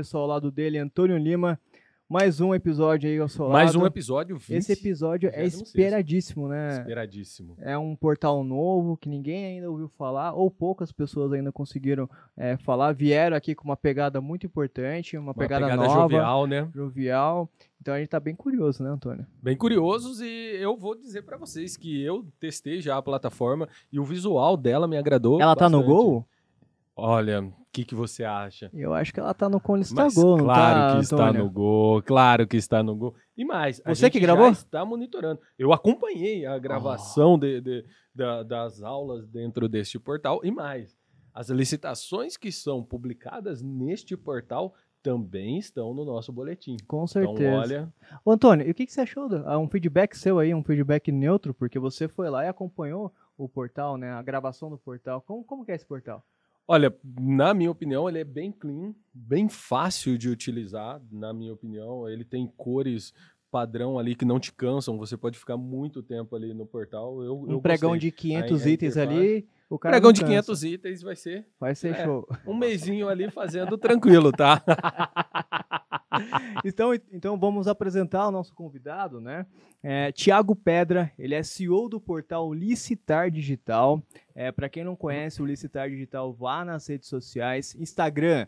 estou ao lado dele, Antônio Lima. Mais um episódio aí ao seu lado. Mais um episódio, 20, Esse episódio é 26º. esperadíssimo, né? Esperadíssimo. É um portal novo que ninguém ainda ouviu falar, ou poucas pessoas ainda conseguiram é, falar. Vieram aqui com uma pegada muito importante, uma, Uma pegada, pegada nova, jovial, né? jovial. Então a gente tá bem curioso, né, Antônio? Bem curiosos e eu vou dizer pra vocês que eu testei já a plataforma e o visual dela me agradou Ela tá no bastante. gol? Olha, o que, que você acha? Eu acho que ela tá no Conlista Mas Gol, não claro tá, que está Antônio? no gol, claro que está no gol. E mais, a Você gente que já gravou? está monitorando. Eu acompanhei a gravação de- de- da- das aulas dentro deste portal e mais, as licitações que são publicadas neste portal também estão no nosso boletim. Com Então, certeza. olha, Ô, Antônio, e o que, que você achou? Ah, um feedback seu aí, um feedback neutro, porque você foi lá e acompanhou o portal, né? A gravação do portal. Como, como que é esse portal? Olha, na minha opinião, ele é bem clean, bem fácil de utilizar, na minha opinião. Ele tem cores padrão ali que não te cansam, você pode ficar muito tempo ali no portal. Eu, Um eu pregão gostei. de 500 Aí a itens interface- ali, o Pregão de cansa. 500 itens vai ser Vai ser É. show. um mesinho ali fazendo tranquilo, tá? Então, então vamos apresentar o nosso convidado, né? É, Tiago Pedra, ele é CEO do portal Licitar Digital. É, Para quem não conhece o Licitar Digital, vá nas redes sociais, Instagram,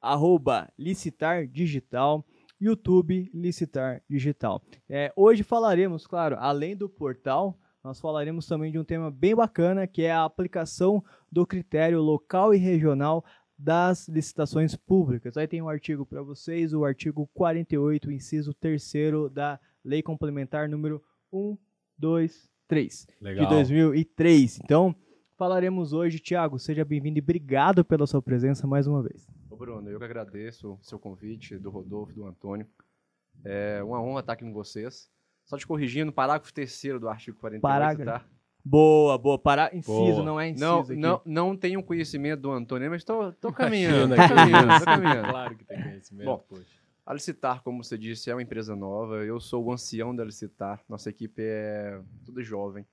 arroba Licitar Digital, YouTube Licitar Digital. É, hoje falaremos, claro, além do portal, nós falaremos também de um tema bem bacana, que é a aplicação do critério local e regional das licitações públicas. Aí tem um artigo para vocês, o artigo 48, inciso 3 da Lei Complementar número 123 de 2003. Então, falaremos hoje. Tiago, seja bem-vindo e obrigado pela sua presença mais uma vez. Ô Bruno, eu que agradeço o seu convite, do Rodolfo, do Antônio. É uma honra estar aqui com vocês. Só te corrigindo, parágrafo terceiro do artigo 48, Parágrafo. tá? Boa, boa. Para... Inciso, Boa. não é inciso Não, aqui. não, não tenho conhecimento do Antônio, mas estou caminhando, que caminhando, caminhando. Claro que tem conhecimento, Bom, poxa. A Licitar, como você disse, é uma empresa nova. Eu sou o ancião da Licitar. Nossa equipe é tudo jovem.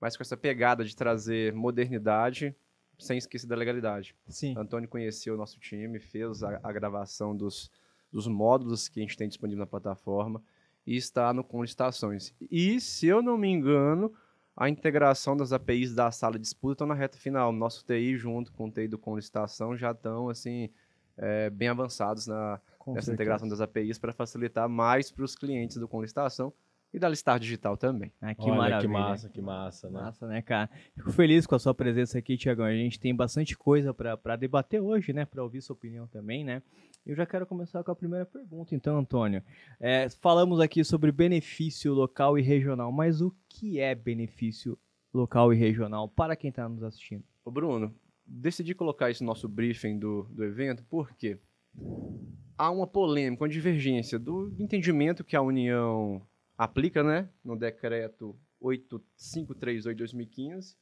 Mas com essa pegada de trazer modernidade sem esquecer da legalidade. Sim. Antônio conheceu o nosso time, fez a, a gravação dos, dos módulos que a gente tem disponível na plataforma e está no com licitações. E, se eu não me engano, a integração das APIs da sala de disputa estão na reta final. Nosso TI, junto com o TI do com licitação, já estão assim, é, bem avançados na, com nessa certeza. integração das APIs para facilitar mais para os clientes do com licitação e da Listar Digital também. Ah, que Olha, maravilha. que massa, que massa, né? Massa, né, cara? Fico feliz com a sua presença aqui, Tiagão. A gente tem bastante coisa para debater hoje, né? Para ouvir sua opinião também, né? Eu já quero começar com a primeira pergunta, então, Antônio. É, falamos aqui sobre benefício local e regional, mas o que é benefício local e regional para quem está nos assistindo? Ô Bruno, decidi colocar esse nosso briefing do, do evento porque há uma polêmica, uma divergência do entendimento que a União aplica, né, no decreto 8538 de 2015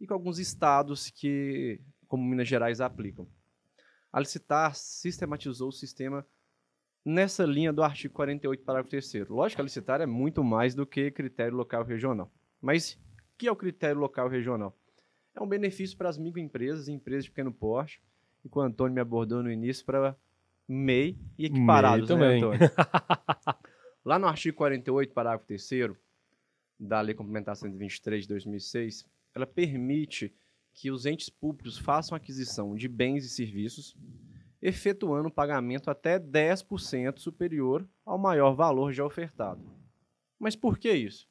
e com alguns estados que, como Minas Gerais, aplicam. A Licitar sistematizou o sistema nessa linha do artigo 48, parágrafo 3 Lógico que a Licitar é muito mais do que critério local e regional. Mas o que é o critério local e regional? É um benefício para as microempresas e empresas de pequeno porte, e que o Antônio me abordou no início para MEI e equiparados, MEI né, também. Antônio? Lá no artigo 48, parágrafo 3 da Lei Complementar 123 de 2006, ela permite que os entes públicos façam aquisição de bens e serviços, efetuando pagamento até 10% superior ao maior valor já ofertado. Mas por que isso?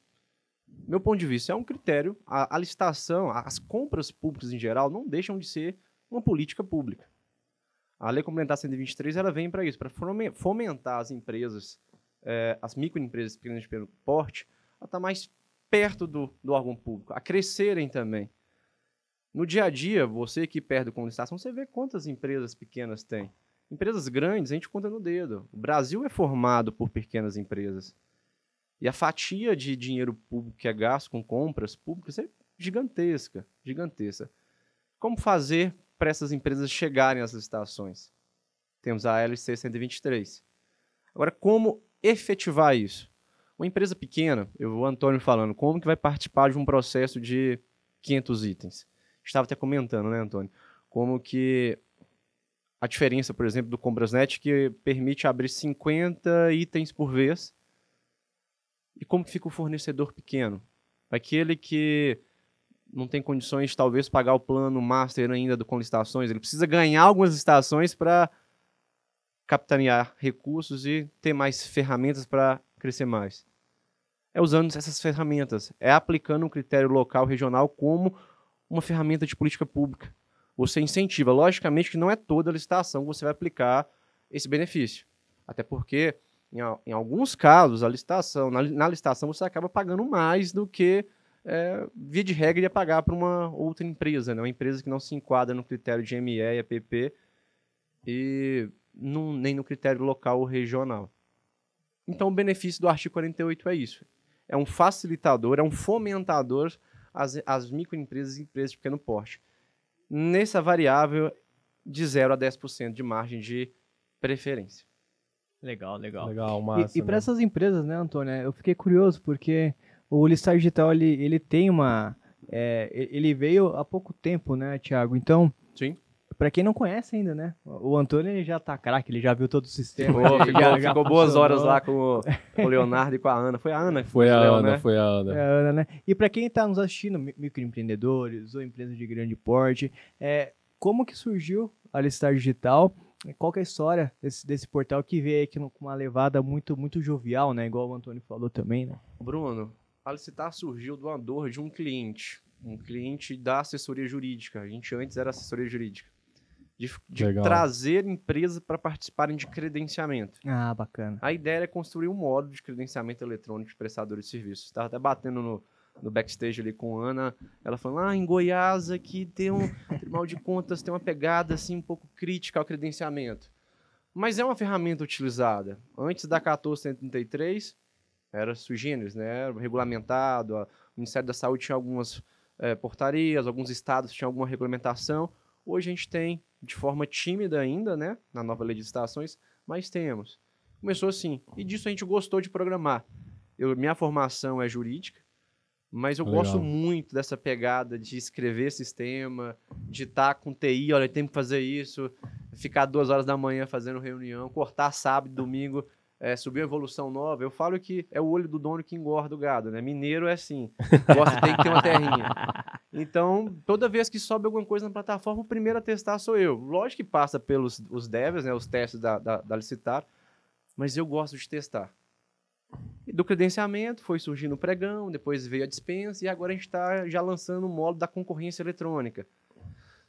Meu ponto de vista, é um critério. A, a licitação, as compras públicas em geral, não deixam de ser uma política pública. A Lei Complementar 123 ela vem para isso, para fomentar as empresas, eh, as microempresas pequenas de pequeno porte, a estar mais perto do, do órgão público, a crescerem também. No dia a dia, você que perde com licitação, você vê quantas empresas pequenas tem. Empresas grandes, a gente conta no dedo. O Brasil é formado por pequenas empresas. E a fatia de dinheiro público que é gasto com compras públicas é gigantesca, gigantesca. Como fazer para essas empresas chegarem às licitações? Temos a LC 123. Agora, como efetivar isso? Uma empresa pequena, eu o Antônio falando, como que vai participar de um processo de 500 itens? Estava até comentando, né, Antônio? Como que a diferença, por exemplo, do Comprasnet, que permite abrir 50 itens por vez. E como fica o fornecedor pequeno? Aquele que não tem condições, talvez, pagar o plano master ainda do, com licitações. Ele precisa ganhar algumas licitações para capitanear recursos e ter mais ferramentas para crescer mais. É usando essas ferramentas, é aplicando um critério local, regional como uma ferramenta de política pública. Você incentiva, logicamente que não é toda licitação que você vai aplicar esse benefício. Até porque, em, em alguns casos, a licitação, na, na, licitação você acaba pagando mais do que, é, via de regra, ia pagar para uma outra empresa, né? uma empresa que não se enquadra no critério de ME e APP e no, nem no critério local ou regional. Então, o benefício do artigo 48 é isso. É um facilitador, é um fomentador às, às microempresas e empresas de pequeno porte. Nessa variável de 0 a 10% de margem de preferência. Legal, legal. Legal, massa. E, e para né? essas empresas, né, Antônio, eu fiquei curioso porque o Listar Digital ele, ele tem uma. É, ele veio há pouco tempo, né, Tiago? Então, Sim. Pra quem não conhece ainda, né? O Antônio ele já tá craque, ele já viu todo o sistema. Ficou, ficou, já, já ficou boas horas lá com o, com o, Leonardo e com a Ana. Foi a Ana que foi a Leo, Ana, né? foi a Ana. É a Ana, né? E para quem tá nos assistindo, microempreendedores ou empresas de grande porte, é, como que surgiu a Listar Digital? Qual que é a história desse, desse portal que veio aqui com uma levada muito, muito jovial, né? Igual o Antônio falou também, né? Bruno, a Licitar surgiu do andor de um cliente, um cliente da assessoria jurídica. A gente antes era assessoria jurídica de, de trazer empresas para participarem de credenciamento. Ah, bacana. A ideia é construir um módulo de credenciamento eletrônico de prestadores de serviços. Estava até batendo no, no backstage ali com a Ana, ela falando, ah, em Goiás aqui tem um Tribunal de Contas, tem uma pegada assim um pouco crítica ao credenciamento. Mas é uma ferramenta utilizada. Antes da 1433, era sui generis, né? Era regulamentado, o Ministério da Saúde tinha algumas é, portarias, alguns estados tinham alguma regulamentação. Hoje a gente tem de forma tímida ainda, né, na nova lei de licitações, mas temos. Começou assim, e disso a gente gostou de programar. Eu, minha formação é jurídica, mas eu Legal. gosto muito dessa pegada de escrever sistema, de estar com TI, olha, tem que fazer isso, ficar duas horas da manhã fazendo reunião, cortar sábado, domingo, é, subir uma evolução nova. Eu falo que é o olho do dono que engorda o gado, né? Mineiro é assim, gosta, tem que ter uma terrinha. Então, toda vez que sobe alguma coisa na plataforma, o primeiro a testar sou eu. Lógico que passa pelos os devs, né, os testes da, da, da Licitar, mas eu gosto de testar. E do credenciamento foi surgindo o pregão, depois veio a dispensa e agora a gente está já lançando o módulo da concorrência eletrônica.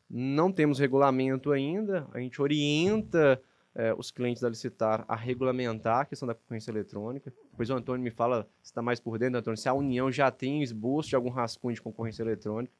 Não temos regulamento ainda, a gente orienta é, os clientes da Licitar a regulamentar a questão da concorrência eletrônica. Depois o Antônio me fala se está mais por dentro, Antônio, se a União já tem esboço de algum rascunho de concorrência eletrônica.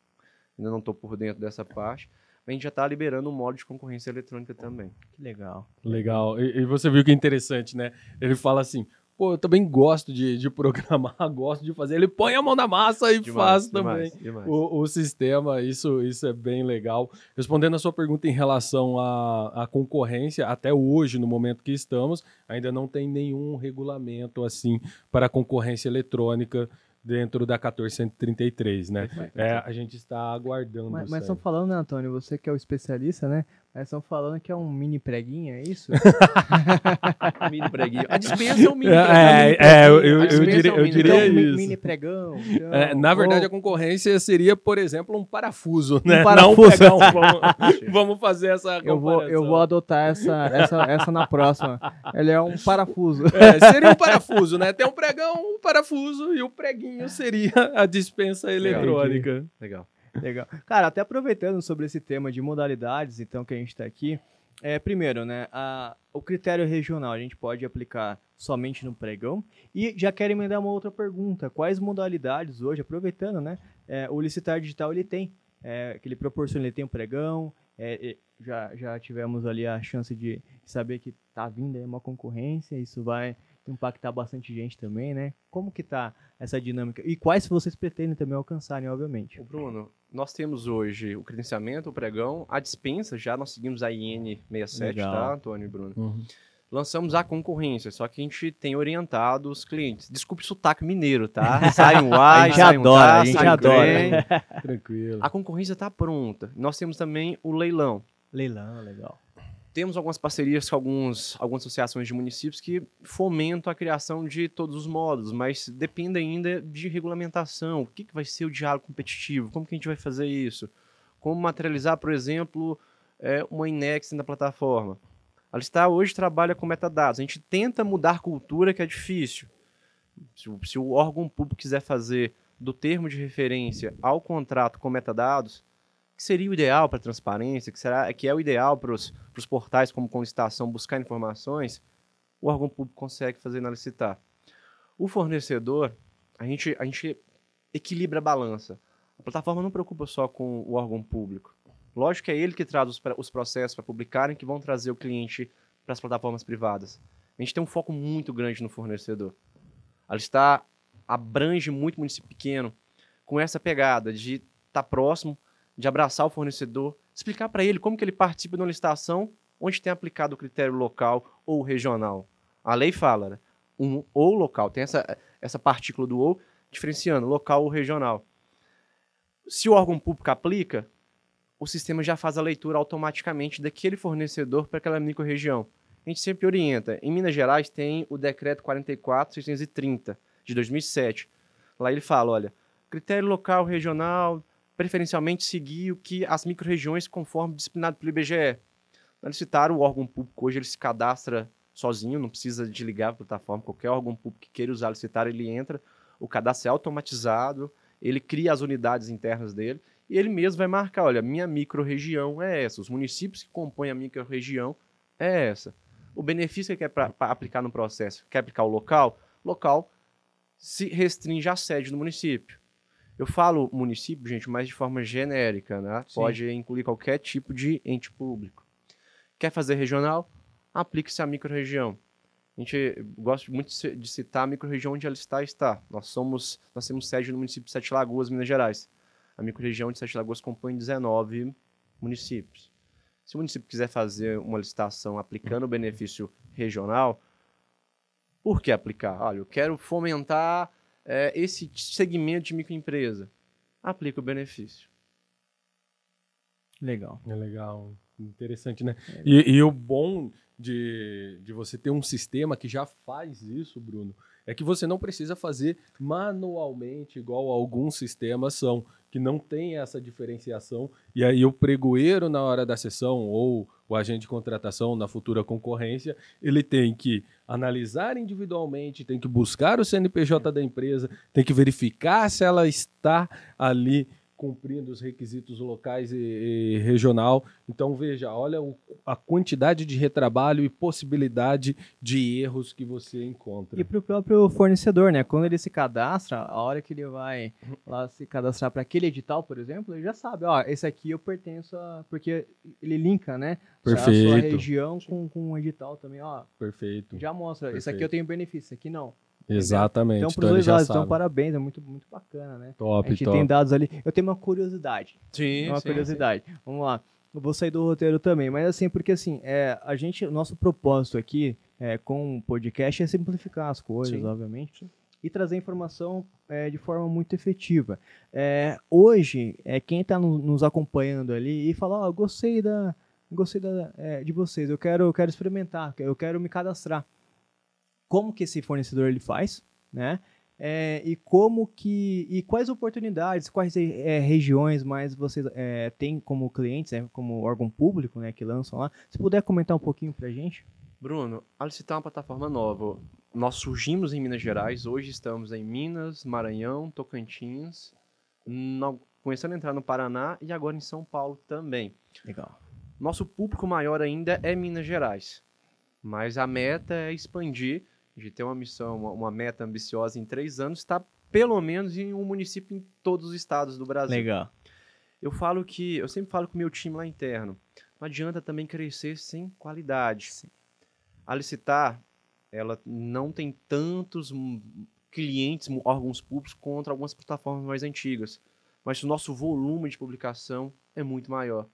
Ainda não estou por dentro dessa parte. A gente já está liberando um modo de concorrência eletrônica também. Que legal. Legal. E, e, você viu que interessante, né? Ele fala assim: pô, eu também gosto de, de programar, gosto de fazer. Ele põe a mão na massa e demais, faz demais, também demais. O, o, sistema. Isso, isso é bem legal. Respondendo a sua pergunta em relação à, à concorrência, até hoje, no momento que estamos, ainda não tem nenhum regulamento assim para a concorrência eletrônica dentro da 1433, né? É, a gente está aguardando. Mas, mas estão falando, né, Antônio? Você que é o especialista, né? Mas estão falando que é um mini preguinho, é isso? mini preguinho. A dispensa é um mini preguinho. É, é eu, eu, eu, diria, é um eu diria então, isso. Mini pregão. Então, é, na verdade, ou... a concorrência seria, por exemplo, um parafuso, né? Um parafuso. Não um vamos, vamos, fazer essa eu vou, eu vou adotar essa, essa, essa na próxima. Ele é um parafuso. É, seria um parafuso, né? Tem um pregão, um parafuso e o preguinho seria a dispensa eletrônica. Legal. Legal. Cara, até aproveitando sobre esse tema de modalidades, então, que a gente está aqui, é, primeiro, né, a, o critério regional a gente pode aplicar somente no pregão. E já quero emendar uma outra pergunta. Quais modalidades hoje, aproveitando, né, é, o licitar digital ele tem, é, que ele proporciona, ele tem o pregão, é, já, já tivemos ali a chance de saber que está vindo aí uma concorrência, isso vai impactar bastante gente também, né? Como que tá essa dinâmica? E quais vocês pretendem também alcançarem, obviamente? Bruno, nós temos hoje o credenciamento, o pregão, a dispensa, já nós seguimos a IN 67, Legal. tá, Antônio e Bruno? Uhum. Lançamos a concorrência, só que a gente tem orientado os clientes. Desculpe o sotaque mineiro, tá? Sai um A, a gente sai um adora, tá, a gente adora. Tranquilo. A concorrência está pronta. Nós temos também o leilão. Leilão, legal. Temos algumas parcerias com alguns, algumas associações de municípios que fomentam a criação de todos os módulos, mas depende ainda de regulamentação. O que, que vai ser o diálogo competitivo? Como que a gente vai fazer isso? Como materializar, por exemplo, é, uma index na plataforma? A Listar hoje trabalha com metadados. A gente tenta mudar cultura, que é difícil. Se se o órgão público quiser fazer do termo de referência ao contrato com metadados, que seria o ideal para a transparência, que, será, que é o ideal para os portais como Conlicitação buscar informações, o órgão público consegue fazer na licitar. O fornecedor, a gente, a gente equilibra a balança. A plataforma não preocupa só com o órgão público. Lógico que é ele que traz os, os processos para publicarem que vão trazer o cliente para as plataformas privadas. A gente tem um foco muito grande no fornecedor. Ela está abrange muito município pequeno com essa pegada de estar tá próximo, de abraçar o fornecedor, explicar para ele como que ele participa de uma licitação onde tem aplicado o critério local ou regional. A lei fala, né? um ou local, tem essa, essa partícula do ou, diferenciando local ou regional. Se o órgão público aplica, o sistema já faz a leitura automaticamente daquele fornecedor para aquela microrregião. A gente sempre orienta. Em Minas Gerais tem o decreto 44630 de 2007. Lá ele fala, olha, critério local, regional, preferencialmente seguir o que as micro-regiões conforme disciplinado pelo IBGE. Na citar o órgão público hoje ele se cadastra sozinho, não precisa de ligar a plataforma, qualquer órgão público que queira usar o licitar, ele entra, o cadastro é automatizado, ele cria as unidades internas dele e ele mesmo vai marcar, olha, minha micro-região é essa, os municípios que compõem a micro-região é essa. O benefício que quer pra, pra aplicar no processo, quer aplicar o local, local se restringe à sede do município. Eu falo município, gente, mas de forma genérica, né? Sim. Pode incluir qualquer tipo de ente público. Quer fazer regional? Aplique-se à microrregião. A gente gosta muito de citar a microrregião onde ela está está. Nós somos, nós temos sede no município de Sete Lagoas, Minas Gerais. A microrregião de Sete Lagoas compõe 19 municípios. Se o município quiser fazer uma licitação aplicando o benefício regional, por que aplicar? Olha, eu quero fomentar é, esse segmento de microempresa, aplica o benefício. Legal. É legal. Interessante, né? É e, e, o bom de, de você ter um sistema que já faz isso, Bruno, é que você não precisa fazer manualmente, igual alguns sistemas são, que não tem essa diferenciação. E aí o pregoeiro, na hora da sessão, ou o agente de contratação na futura concorrência, ele tem que analisar individualmente, tem que buscar o CNPJ da empresa, tem que verificar se ela está ali cumprindo os requisitos locais e, e regional. Então veja, olha o, a quantidade de retrabalho e possibilidade de erros que você encontra. E para o próprio fornecedor, né? Quando ele se cadastra, a hora que ele vai lá se cadastrar para aquele edital, por exemplo, ele já sabe, ó, esse aqui eu pertenço a... Porque ele linka, né? Perfeito. A sua região com, com o edital também, ó. Perfeito. Já mostra, Perfeito. esse aqui eu tenho benefício, esse aqui não. Exatamente. Então, para os dois lados, então, parabéns, é muito, muito bacana, né? Top, A gente top. tem dados ali. Eu tenho uma curiosidade. Sim, Uma sim, curiosidade. Sim. Vamos lá. Eu vou sair do roteiro também, mas assim, porque assim, é, a gente, o nosso propósito aqui é, com o podcast é simplificar as coisas, sim. obviamente, e trazer informação é, de forma muito efetiva. É, hoje, é, quem está no, nos acompanhando ali e fala, ó, oh, gostei da, gostei da, é, de vocês, eu quero, eu quero experimentar, eu quero me cadastrar como que esse fornecedor ele faz, né? É, e como que e quais oportunidades, quais é, regiões mais vocês é, têm como clientes, né, como órgão público, né, que lançam lá? Se puder comentar um pouquinho para a gente. Bruno, a Licitar é uma plataforma nova. Nós surgimos em Minas Gerais, hoje estamos em Minas, Maranhão, Tocantins, no, começando a entrar no Paraná e agora em São Paulo também. Legal. Nosso público maior ainda é Minas Gerais, mas a meta é expandir de ter uma missão, uma, uma meta ambiciosa em três anos, está pelo menos em um município em todos os estados do Brasil. Legal. Eu falo que, eu sempre falo com o meu time lá interno, não adianta também crescer sem qualidade. Sim. A licitar, ela não tem tantos clientes, órgãos públicos contra algumas plataformas mais antigas, mas o nosso volume de publicação é muito maior.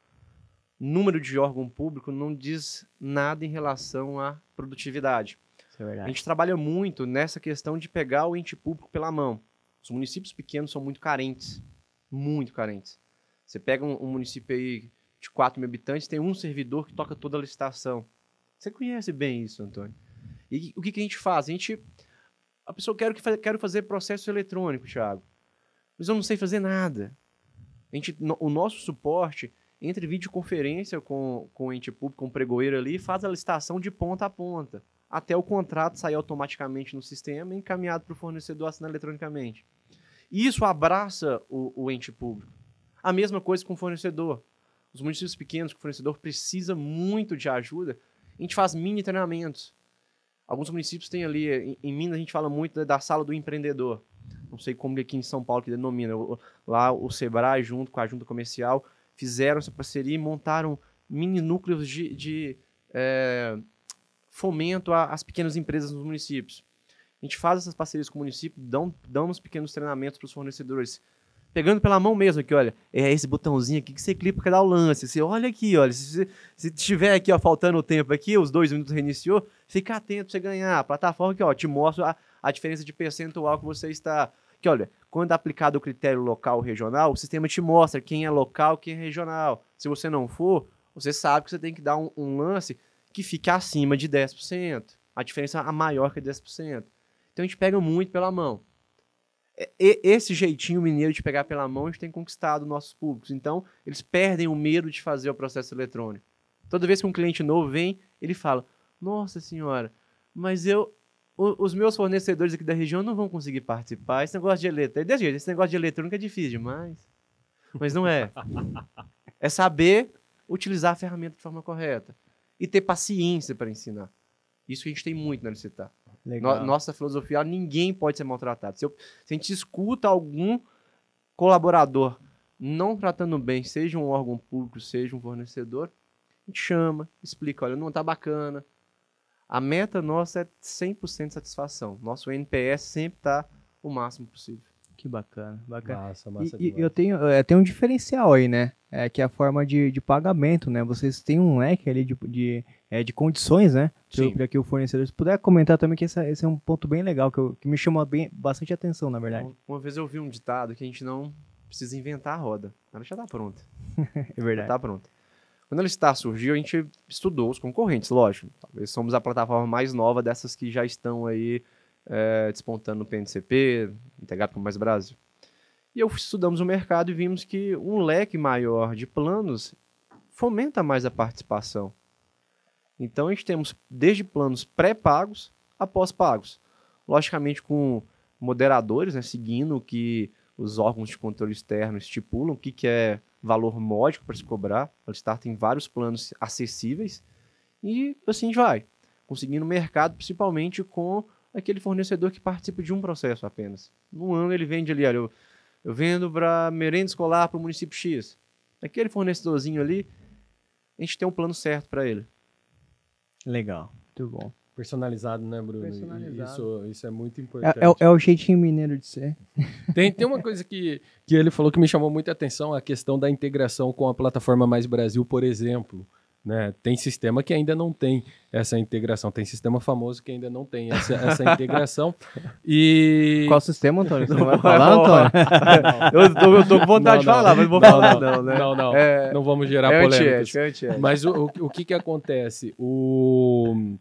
Número de órgão público não diz nada em relação à produtividade. É a gente trabalha muito nessa questão de pegar o ente público pela mão. Os municípios pequenos são muito carentes, muito carentes. Você pega um, um município aí, de 4 mil habitantes tem um servidor que toca toda a licitação. Você conhece bem isso, Antônio. E o que, que a gente faz? A gente. A pessoa quer que quero fazer processo eletrônico, Thiago. Mas eu não sei fazer nada. A gente, no, o nosso suporte entre videoconferência com, com o ente público, com o pregoeiro ali, faz a licitação de ponta a ponta, até o contrato sair automaticamente no sistema e encaminhado para o fornecedor assinar eletronicamente. Isso abraça o, o ente público. A mesma coisa com o fornecedor. Os municípios pequenos que o fornecedor precisa muito de ajuda, a gente faz mini treinamentos. Alguns municípios têm ali, em, em Minas a gente fala muito da sala do empreendedor. Não sei como aqui em São Paulo que denomina. Lá o Sebrae, junto com a junta comercial, fizeram essa parceria e montaram mini núcleos de, de é, fomento às pequenas empresas nos municípios. A gente faz essas parcerias com o município, dão, damos pequenos treinamentos para os fornecedores, pegando pela mão mesmo aqui, olha, é esse botãozinho aqui que você clica para dar o lance, você olha aqui, olha, se, se tiver aqui, ó, faltando o tempo aqui, os dois minutos reiniciou, fica atento para você ganhar, a plataforma aqui, ó, te mostra a, a diferença de percentual que você está, que olha, quando aplicado o critério local regional, o sistema te mostra quem é local, quem é regional. Se você não for, você sabe que você tem que dar um, um lance que fique acima de 10%. A diferença é maior que 10%. Então a gente pega muito pela mão. E, esse jeitinho mineiro de pegar pela mão, a gente tem conquistado nossos públicos. Então, eles perdem o medo de fazer o processo eletrônico. Toda vez que um cliente novo vem, ele fala: Nossa senhora, mas eu os meus fornecedores aqui da região não vão conseguir participar. Esse negócio de eletrônica, é esse negócio de eletrônica é difícil demais. Mas não é. É saber utilizar a ferramenta de forma correta e ter paciência para ensinar. Isso que a gente tem muito na Licitar. No, nossa filosofia, ninguém pode ser maltratado. Se, eu, se a gente escuta algum colaborador não tratando bem, seja um órgão público, seja um fornecedor, a gente chama, explica, olha, não está bacana, a meta nossa é 100% de satisfação. Nosso NPS sempre está o máximo possível. Que bacana, bacana. Massa, massa e, eu tenho, eu tenho um diferencial aí, né? É, que é a forma de, de pagamento, né? Vocês têm um leque ali de, de, é, de condições, né? Para que o fornecedor se puder comentar também que esse, esse, é um ponto bem legal, que, eu, que me chama bem, bastante atenção, na verdade. Uma vez eu vi um ditado que a gente não precisa inventar a roda. Ela já está pronta. é verdade. Já está pronta. Quando a Listar surgiu, a gente estudou os concorrentes, lógico. Talvez somos a plataforma mais nova dessas que já estão aí é, despontando no PNCP, integrado com Mais Brasil. E eu estudamos o mercado e vimos que um leque maior de planos fomenta mais a participação. Então a gente temos desde planos pré-pagos a pós-pagos. Logicamente com moderadores, né, seguindo o que os órgãos de controle externo estipulam, o que, que é valor módico para se cobrar. A Listar tem vários planos acessíveis e assim vai, conseguindo mercado principalmente com aquele fornecedor que participa de um processo apenas. Num ano ele vende ali, olha, eu, eu vendo para merenda escolar para o município X. Aquele fornecedorzinho ali, a gente tem um plano certo para ele. Legal, muito bom. Personalizado, né, Bruno? Personalizado. Isso, isso é muito importante. É, é, é, o jeitinho mineiro de ser. Tem, tem uma coisa que, que ele falou que me chamou muita atenção, a questão da integração com a plataforma Mais Brasil, por exemplo. Né? Tem sistema que ainda não tem essa integração, tem sistema famoso que ainda não tem essa, essa integração. E... Qual sistema, Antônio? Você não vai falar, Antônio? eu, tô, eu tô com vontade não, de falar, mas não vou não, falar, não. Não, né? não, não, é, não vamos gerar é polêmicas. Mas o, o, o que, que acontece? O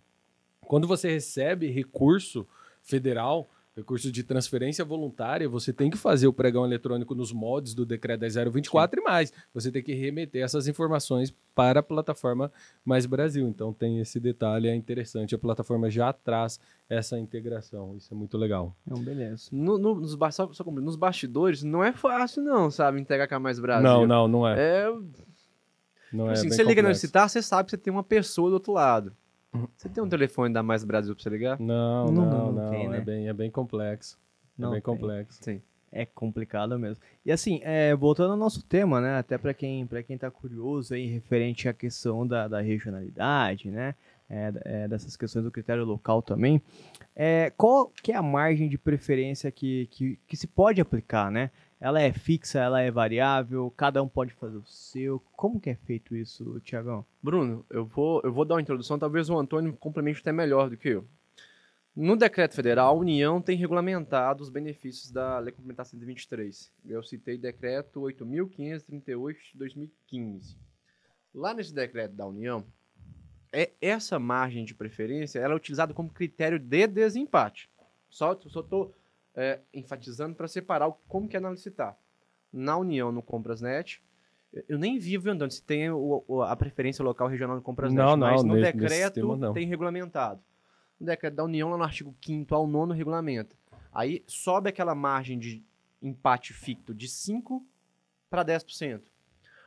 quando você recebe recurso federal, recurso de transferência voluntária, você tem que fazer o pregão eletrônico nos mods do decreto 10024 Sim. e mais. Você tem que remeter essas informações para a plataforma Mais Brasil. Então tem esse detalhe, é interessante. A plataforma já traz essa integração. Isso é muito legal. Então, beleza. No, no, nos, só, só, nos bastidores não é fácil, não, sabe? Integrar com a Mais Brasil. Não, não, não é. É. Não assim, é você liga no Citar, você sabe que você tem uma pessoa do outro lado. Você tem um telefone da Mais Brasil pra você ligar? Não, não, não. não, tem, né? é, bem, é bem complexo. É não é bem tem. complexo. Sim. É complicado mesmo. E assim, é, voltando ao nosso tema, né? Até para quem, pra quem tá curioso aí, referente à questão da, da regionalidade, né? É, é, dessas questões do critério local também. É, qual que é a margem de preferência que, que, que se pode aplicar, né? Ela é fixa, ela é variável, cada um pode fazer o seu. Como que é feito isso, Tiagão? Bruno, eu vou, eu vou dar uma introdução, talvez o Antônio complemente até melhor do que eu. No decreto federal, a União tem regulamentado os benefícios da Lei Complementar 123. Eu citei decreto 8.538 de 2015. Lá nesse decreto da União, é essa margem de preferência ela é utilizada como critério de desempate. Só estou é, enfatizando para separar o, como que é na licitar. Na União, no Comprasnet, eu nem vivo andando se tem o, a preferência local regional no Comprasnet, não, mas não, no nesse, decreto nesse não. tem regulamentado. No decreto da União, lá no artigo 5 ao 9 regulamenta. Aí sobe aquela margem de empate ficto de 5 para 10%.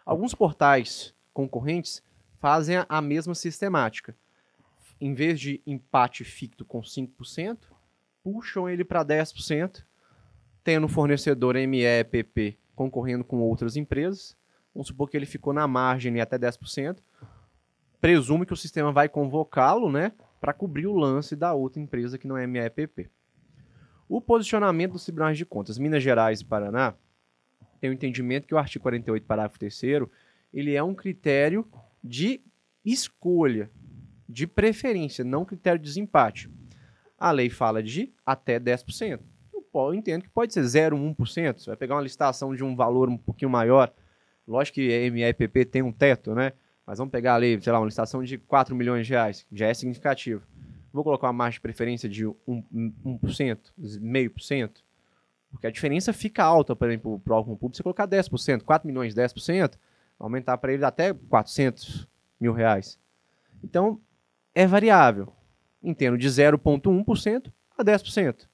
Alguns portais concorrentes fazem a mesma sistemática. Em vez de empate ficto com 5%, puxam ele para 10%, tendo fornecedor MEPP concorrendo com outras empresas. Vamos supor que ele ficou na margem até 10%. Presume que o sistema vai convocá-lo né, para cobrir o lance da outra empresa que não é MEPP. O posicionamento dos tribunais de contas, Minas Gerais e Paraná, tem o entendimento que o artigo 48, parágrafo 3 ele é um critério de escolha, de preferência, não critério de desempate. A lei fala de até 10%. Eu entendo que pode ser 0,1%. Você vai pegar uma licitação de um valor um pouquinho maior. Lógico que a MEPP tem um teto, né? Mas vamos pegar ali, sei lá, uma licitação de 4 milhões de reais, que já é significativo. Vou colocar uma margem de preferência de 1%, 1% 0,5%, porque a diferença fica alta, por exemplo, para o órgão público, você colocar 10%, 4 milhões, 10%, aumentar para ele até 400 mil reais. Então, é variável. Entendo de 0,1% a 10%.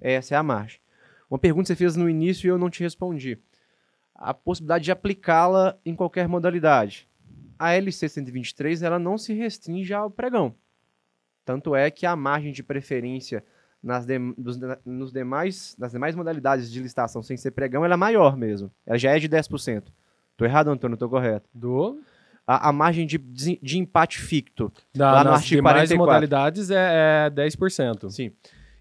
Essa é a margem. Uma pergunta que você fez no início e eu não te respondi. A possibilidade de aplicá-la em qualquer modalidade. A LC 123 ela não se restringe ao pregão. Tanto é que a margem de preferência nas, de, dos, nos demais, nas demais modalidades de licitação sem ser pregão ela é maior mesmo. Ela já é de 10%. Tô errado, Antônio? Tô correto. Do? A, a margem de, de empate ficto da, lá no nas artigo demais 44. modalidades é, é 10%. Sim.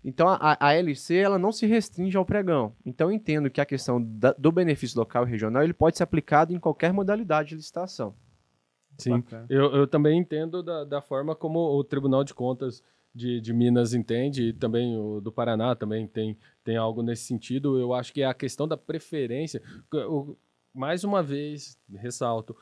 Então a, a LC ela não se restringe ao pregão. Então eu entendo que a questão da, do benefício local e regional ele pode ser aplicado em qualquer modalidade de licitação. Sim, eu, eu também entendo da, da forma como o Tribunal de Contas de, de Minas entende, e também o do Paraná também tem, tem algo nesse sentido. Eu acho que é a questão da preferência. O- mais uma vez, ressalto,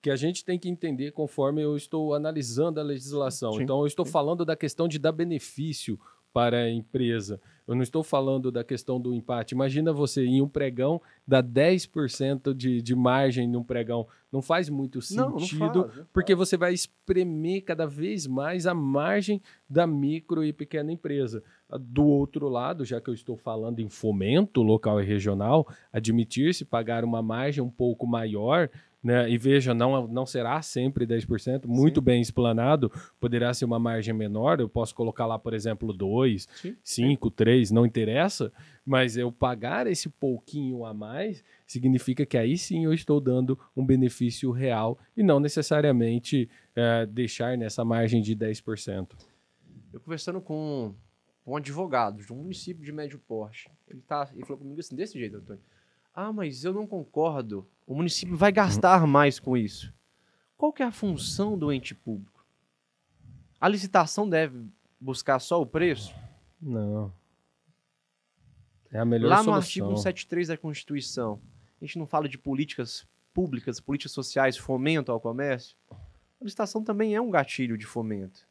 que a gente tem que entender conforme eu estou analisando a legislação. Sim, então, eu estou falando da questão de dar benefício para a empresa. Eu não estou falando da questão do empate. Imagina você em um pregão dar 10% de, de margem num pregão. Não faz muito Não, não sentido, faz, não porque você vai espremer cada vez mais a margem da micro e pequena empresa. Do outro lado, já que eu estou falando em fomento local e regional, admitir-se pagar uma margem um pouco maior, né? E veja, não, não será sempre 10%, muito bem explanado, poderá ser uma margem menor, eu posso colocar lá, por exemplo, 2, Sim. 5, 3, não interessa, mas eu pagar esse pouquinho a mais significa que aí sim eu estou dando um benefício real e não necessariamente eh, deixar nessa margem de 10%. Eu conversando com um advogado de um município de médio porte, ele, tá, ele falou comigo assim, desse jeito, Antônio. Ah, mas eu não concordo. O município vai gastar mais com isso. Qual que é a função do ente público? A licitação deve buscar só o preço? Não. É a melhor Lá no solução. artigo 173 da Constituição, a gente não fala de políticas públicas, políticas sociais, fomento ao comércio? A licitação também é um gatilho de fomento.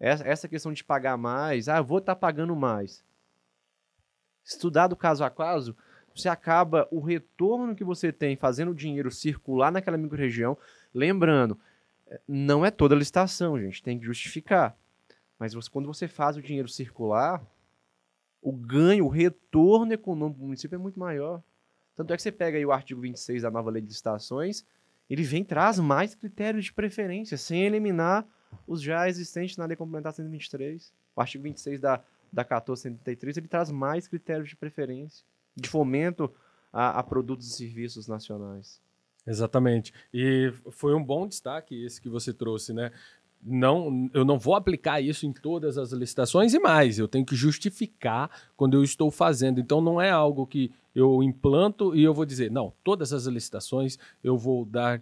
Essa, questão de pagar mais, ah, eu vou estar pagando mais. Estudado caso a caso, você acaba o retorno que você tem fazendo o dinheiro circular naquela microrregião. Lembrando, eh, não é toda licitação, gente, tem que justificar. Mas você- quando você faz o dinheiro circular, o ganho, o retorno econômico do município é muito maior. Tanto é que você pega aí o artigo 26 da nova lei de licitações, ele vem traz mais critérios de preferência, sem eliminar os já existentes na lei complementar 123. O artigo 26 da, da 1473, ele traz mais critérios de preferência, de fomento a, a produtos e serviços nacionais. Exatamente. E foi um bom destaque esse que você trouxe, né? Não, eu não vou aplicar isso em todas as licitações e mais, eu tenho que justificar quando eu estou fazendo. Então não é algo que eu implanto e eu vou dizer, não, todas as licitações eu vou dar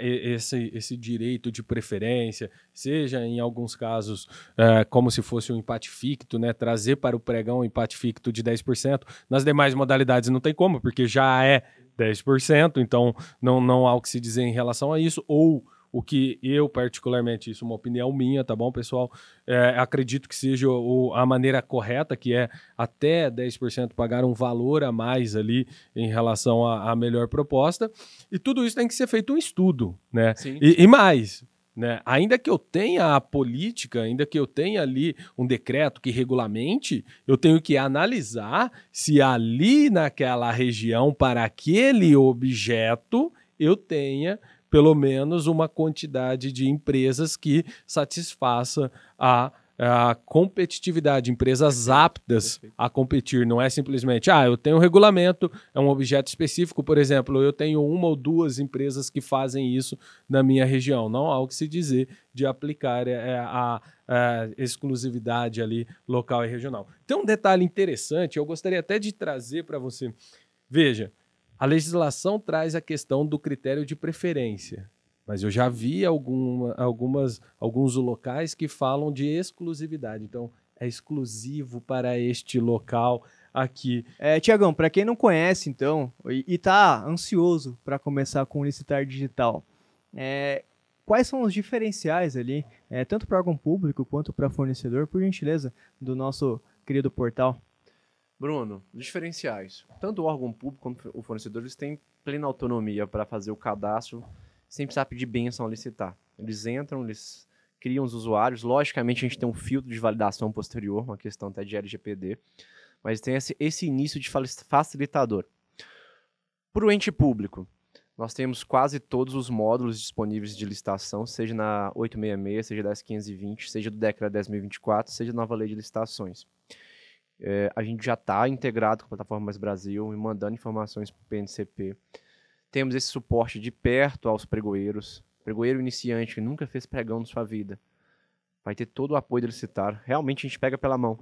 e- esse, esse direito de preferência, seja em alguns casos eh, como se fosse um empate ficto, né? Trazer para o pregão um empate ficto de 10%. Nas demais modalidades não tem como, porque já é 10%, então não, não há o que se dizer em relação a isso, ou o que eu, particularmente, isso é uma opinião minha, tá bom, pessoal? É, acredito que seja o, a maneira correta, que é até 10% pagar um valor a mais ali em relação à melhor proposta. E tudo isso tem que ser feito um estudo, né? E, e mais, né? Ainda que eu tenha a política, ainda que eu tenha ali um decreto que regulamente, eu tenho que analisar se ali naquela região, para aquele objeto, eu tenha pelo menos uma quantidade de empresas que satisfaça a a competitividade, empresas aptas a competir. Não é simplesmente, ah, eu tenho um regulamento, é um objeto específico, por exemplo, eu tenho uma ou duas empresas que fazem isso na minha região. Não há o que se dizer de aplicar é, a, a exclusividade ali local e regional. Tem um detalhe interessante, eu gostaria até de trazer para você. Veja, a legislação traz a questão do critério de preferência, mas eu já vi alguma, algumas, alguns locais que falam de exclusividade. Então, é exclusivo para este local aqui. É, Tiagão, para quem não conhece, então, e, está ansioso para começar com o licitar digital, é, quais são os diferenciais ali, é, tanto para órgão público quanto para fornecedor, por gentileza, do nosso querido portal? Bruno, diferenciais. Tanto o órgão público quanto o fornecedor, eles têm plena autonomia para fazer o cadastro sem precisar pedir benção a licitar. Eles entram, eles criam os usuários. Logicamente, a gente tem um filtro de validação posterior, uma questão até de LGPD, mas tem esse, esse início de facilitador. Para o ente público, nós temos quase todos os módulos disponíveis de licitação, seja na 866, seja da 10520, seja do DECRA 10.024, seja da nova lei de licitações. É, a gente já está integrado com a plataforma Mais Brasil e mandando informações para o PNCP. Temos esse suporte de perto aos pregoeiros. Pregoeiro iniciante que nunca fez pregão na sua vida. Vai ter todo o apoio do licitar. Realmente a gente pega pela mão.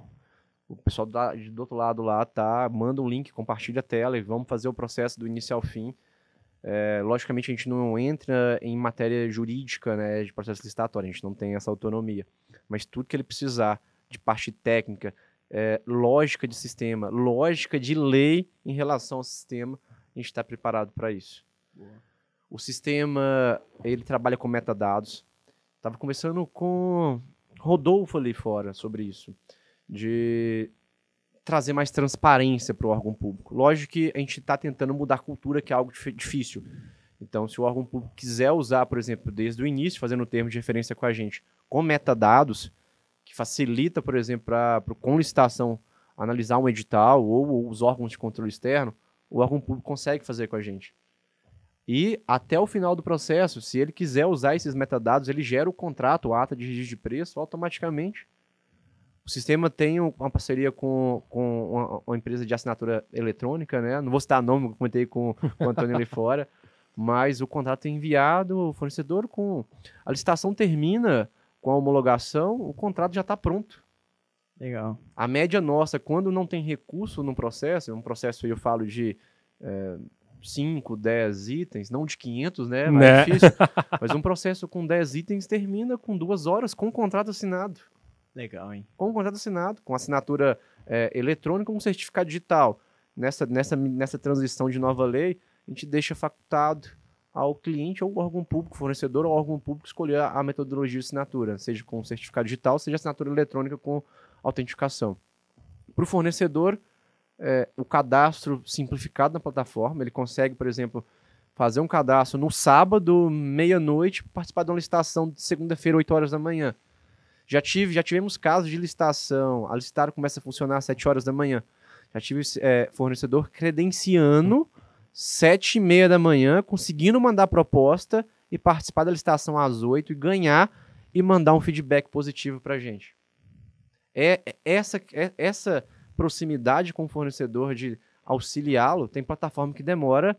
O pessoal do, do outro lado lá tá, manda um link, compartilha a tela e vamos fazer o processo do início ao fim. É, logicamente a gente não entra em matéria jurídica, né, de processo licitatório, a gente não tem essa autonomia. Mas tudo que ele precisar de parte técnica, é, lógica de sistema, lógica de lei em relação ao sistema, a gente está preparado para isso. Boa. O sistema, ele trabalha com metadados. Estava conversando com Rodolfo ali fora sobre isso, de trazer mais transparência para o órgão público. Lógico que a gente está tentando mudar a cultura, que é algo difícil. Então, se o órgão público quiser usar, por exemplo, desde o início, fazendo o termo de referência com a gente, com metadados, que facilita, por exemplo, para com licitação analisar um edital ou, ou, os órgãos de controle externo, o órgão público consegue fazer com a gente. E até o final do processo, se ele quiser usar esses metadados, ele gera o contrato, o ata de registro de preço automaticamente. O sistema tem uma parceria com, com uma, uma, empresa de assinatura eletrônica, né? Não vou citar nome, eu comentei com, com o Antônio ali fora, mas o contrato é enviado, o fornecedor com... A licitação termina com a homologação, o contrato já está pronto. Legal. A média nossa, quando não tem recurso no processo, um processo eu falo de é, 5, 10 itens, não de 500, né? Mais né? difícil. mas um processo com 10 itens termina com duas horas com o contrato assinado. Legal, hein? Com o contrato assinado, com assinatura é, eletrônica, com certificado digital. Nessa, nessa, nessa transição de nova lei, a gente deixa facultado ao cliente ou órgão público, fornecedor ou órgão público escolher a metodologia de assinatura, seja com certificado digital, seja assinatura eletrônica com autenticação. Para o fornecedor, é, o cadastro simplificado na plataforma, ele consegue, por exemplo, fazer um cadastro no sábado, meia-noite, participar de uma licitação de segunda-feira, 8 horas da manhã. Já, tive, já tivemos casos de licitação, a licitar começa a funcionar às 7 horas da manhã. Já tive é, fornecedor credenciando sete e meia da manhã, conseguindo mandar proposta e participar da licitação às oito e ganhar e mandar um feedback positivo para a gente. É, é essa, é, essa proximidade com o fornecedor de auxiliá-lo, tem plataforma que demora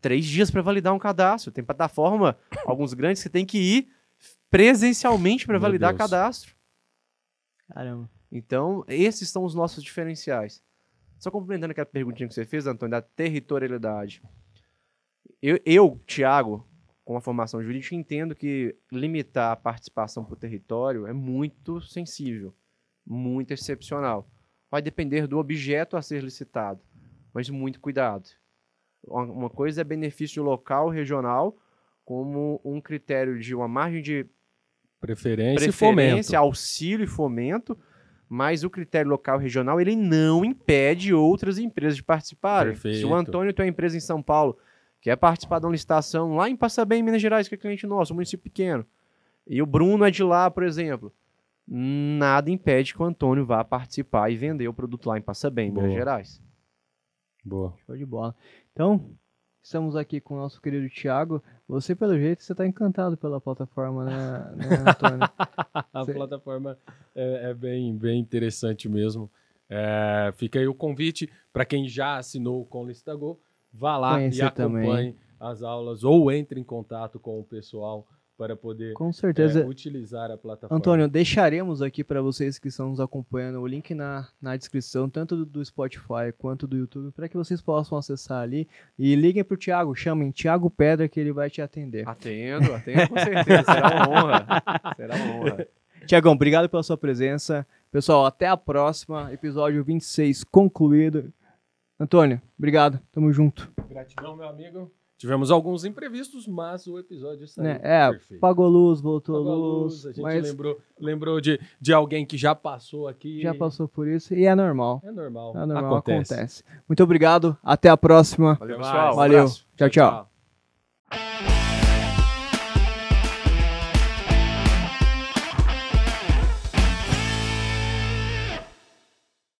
três dias para validar um cadastro. Tem plataforma, alguns grandes, que tem que ir presencialmente para validar Deus. cadastro. Caramba. Então, esses são os nossos diferenciais. Só complementando aquela perguntinha que você fez, Antônio, da territorialidade. Eu, eu Tiago, com a formação jurídica, entendo que limitar a participação por território é muito sensível, muito excepcional. Vai depender do objeto a ser licitado, mas muito cuidado. Uma coisa é benefício local, regional, como um critério de uma margem de Preferência, e fomento. preferência, auxílio e fomento, mas o critério local e regional ele não impede outras empresas de participarem. Se Perfeito. o Antônio tem uma empresa em São Paulo, quer participar de uma licitação lá em Passabem, Minas Gerais, que é cliente nosso, um município pequeno, e o Bruno é de lá, por exemplo, nada impede que o Antônio vá participar e vender o produto lá em Passabem, Minas. Gerais. Boa. Show de bola. Então, estamos aqui com o nosso querido Thiago. Você, pelo jeito, você está encantado pela plataforma, né, né Antônio? A Cê- plataforma é, é bem, bem interessante mesmo. É, fica aí o convite para quem já assinou com o Listago, vá lá Conhecer e acompanhe também. as aulas ou entre em contato com o pessoal para poder Com é, certeza. utilizar a plataforma. Antônio, deixaremos aqui para vocês que estão nos acompanhando o link na, na descrição, tanto do, do Spotify quanto do YouTube, para que vocês possam acessar ali. E liguem pro Thiago, chamem Thiago Pedra que ele vai te atender. Atendo, atendo com certeza. Será uma honra. Será uma honra. Tiagão, obrigado pela sua presença. Pessoal, até a próxima. Episódio 26 concluído. Antônio, obrigado. Tamo junto. Gratidão, meu amigo. Tivemos alguns imprevistos, mas o episódio saiu Né? É, perfeito. pagou luz, voltou Apagou a luz, a gente mas lembrou, lembrou de, de alguém que já passou aqui. já passou por isso e é normal. É normal. É normal, acontece. acontece. Muito obrigado. Até a próxima. Valeu, pessoal. Um Valeu. abraço. tchau. tchau. tchau.